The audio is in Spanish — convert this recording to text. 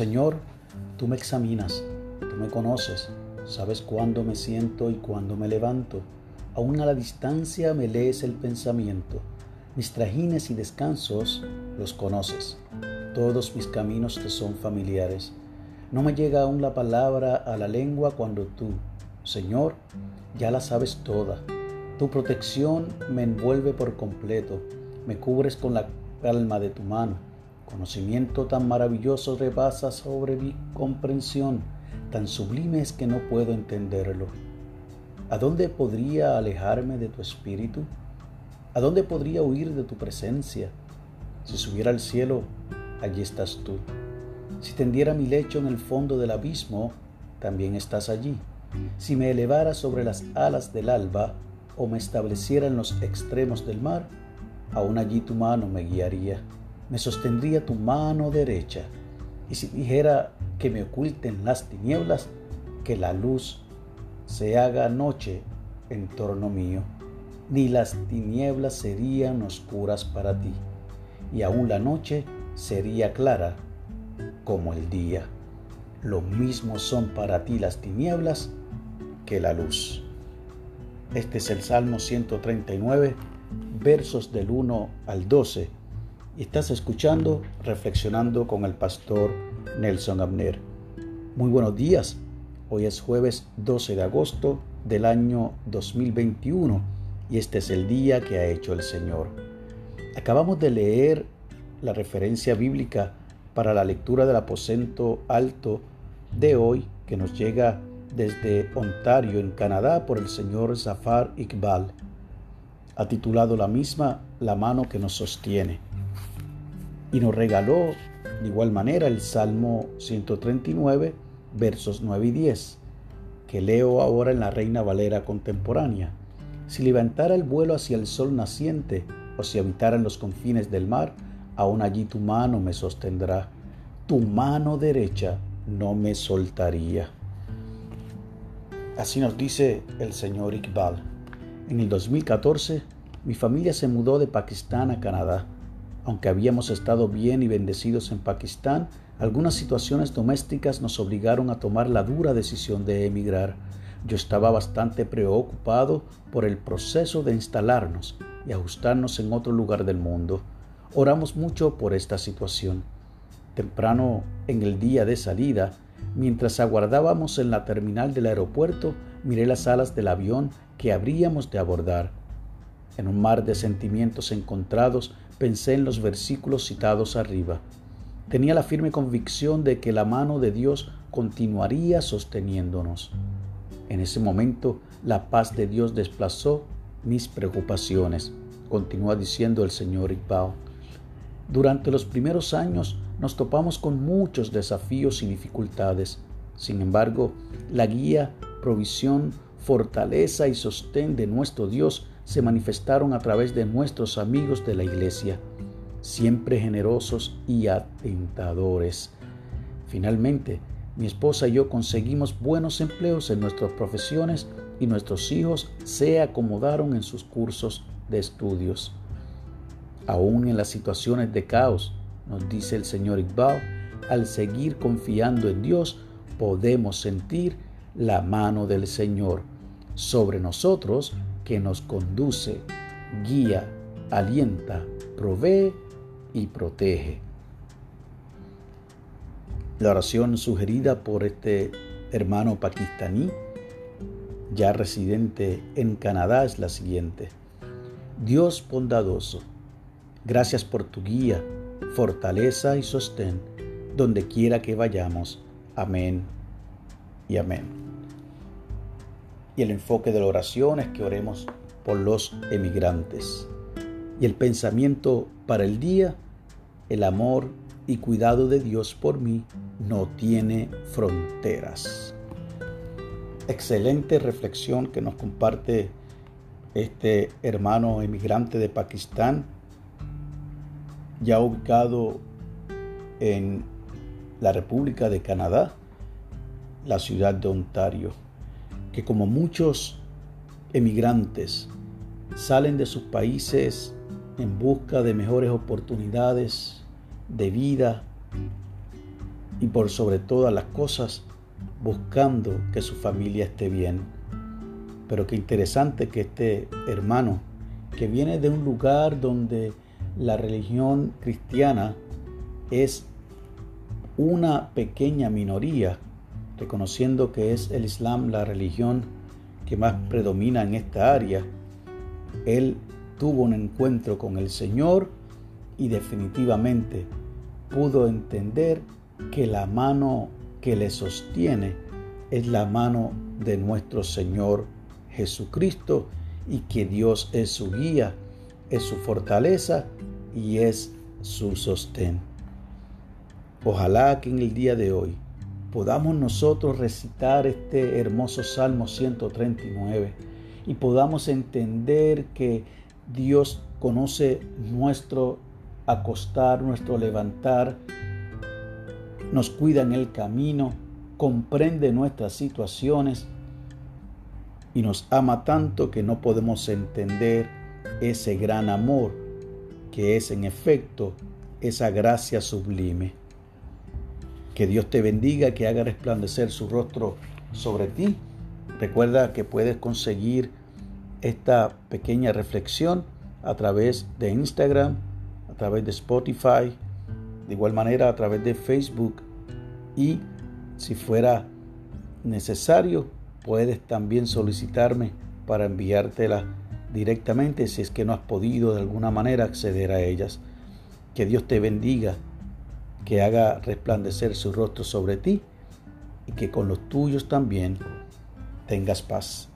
Señor, tú me examinas, tú me conoces, sabes cuándo me siento y cuándo me levanto. Aún a la distancia me lees el pensamiento. Mis trajines y descansos los conoces. Todos mis caminos te son familiares. No me llega aún la palabra a la lengua cuando tú, Señor, ya la sabes toda. Tu protección me envuelve por completo, me cubres con la palma de tu mano. Conocimiento tan maravilloso rebasa sobre mi comprensión, tan sublime es que no puedo entenderlo. ¿A dónde podría alejarme de tu espíritu? ¿A dónde podría huir de tu presencia? Si subiera al cielo, allí estás tú. Si tendiera mi lecho en el fondo del abismo, también estás allí. Si me elevara sobre las alas del alba o me estableciera en los extremos del mar, aún allí tu mano me guiaría, me sostendría tu mano derecha. Y si dijera que me oculten las tinieblas, que la luz se haga noche en torno mío, ni las tinieblas serían oscuras para ti, y aún la noche sería clara como el día. Lo mismo son para ti las tinieblas que la luz. Este es el Salmo 139, versos del 1 al 12. Estás escuchando, reflexionando con el pastor Nelson Abner. Muy buenos días. Hoy es jueves 12 de agosto del año 2021 y este es el día que ha hecho el Señor. Acabamos de leer la referencia bíblica para la lectura del aposento alto de hoy que nos llega desde Ontario, en Canadá, por el señor Zafar Iqbal. Ha titulado la misma La mano que nos sostiene. Y nos regaló de igual manera el Salmo 139, versos 9 y 10, que leo ahora en la Reina Valera contemporánea. Si levantara el vuelo hacia el sol naciente, o si habitara en los confines del mar, aún allí tu mano me sostendrá, tu mano derecha no me soltaría. Así nos dice el señor Iqbal. En el 2014, mi familia se mudó de Pakistán a Canadá. Aunque habíamos estado bien y bendecidos en Pakistán, algunas situaciones domésticas nos obligaron a tomar la dura decisión de emigrar. Yo estaba bastante preocupado por el proceso de instalarnos y ajustarnos en otro lugar del mundo. Oramos mucho por esta situación. Temprano en el día de salida, mientras aguardábamos en la terminal del aeropuerto, miré las alas del avión que habríamos de abordar. En un mar de sentimientos encontrados, pensé en los versículos citados arriba. Tenía la firme convicción de que la mano de Dios continuaría sosteniéndonos. En ese momento, la paz de Dios desplazó mis preocupaciones, continúa diciendo el Señor Iqbal. Durante los primeros años nos topamos con muchos desafíos y dificultades. Sin embargo, la guía, provisión, fortaleza y sostén de nuestro Dios se manifestaron a través de nuestros amigos de la iglesia, siempre generosos y atentadores. Finalmente, mi esposa y yo conseguimos buenos empleos en nuestras profesiones y nuestros hijos se acomodaron en sus cursos de estudios. Aún en las situaciones de caos, nos dice el señor Iqbal, al seguir confiando en Dios, podemos sentir la mano del Señor sobre nosotros que nos conduce, guía, alienta, provee y protege. La oración sugerida por este hermano pakistaní, ya residente en Canadá, es la siguiente. Dios bondadoso, Gracias por tu guía, fortaleza y sostén donde quiera que vayamos. Amén y amén. Y el enfoque de la oración es que oremos por los emigrantes. Y el pensamiento para el día, el amor y cuidado de Dios por mí no tiene fronteras. Excelente reflexión que nos comparte este hermano emigrante de Pakistán ya ubicado en la República de Canadá, la ciudad de Ontario, que como muchos emigrantes salen de sus países en busca de mejores oportunidades de vida, y por sobre todas las cosas buscando que su familia esté bien. Pero qué interesante que este hermano, que viene de un lugar donde la religión cristiana es una pequeña minoría, reconociendo que es el Islam la religión que más predomina en esta área, él tuvo un encuentro con el Señor y definitivamente pudo entender que la mano que le sostiene es la mano de nuestro Señor Jesucristo y que Dios es su guía, es su fortaleza y es su sostén. Ojalá que en el día de hoy podamos nosotros recitar este hermoso Salmo 139 y podamos entender que Dios conoce nuestro acostar, nuestro levantar, nos cuida en el camino, comprende nuestras situaciones y nos ama tanto que no podemos entender ese gran amor que es en efecto esa gracia sublime. Que Dios te bendiga, que haga resplandecer su rostro sobre ti. Recuerda que puedes conseguir esta pequeña reflexión a través de Instagram, a través de Spotify, de igual manera a través de Facebook y si fuera necesario puedes también solicitarme para enviártela directamente si es que no has podido de alguna manera acceder a ellas. Que Dios te bendiga, que haga resplandecer su rostro sobre ti y que con los tuyos también tengas paz.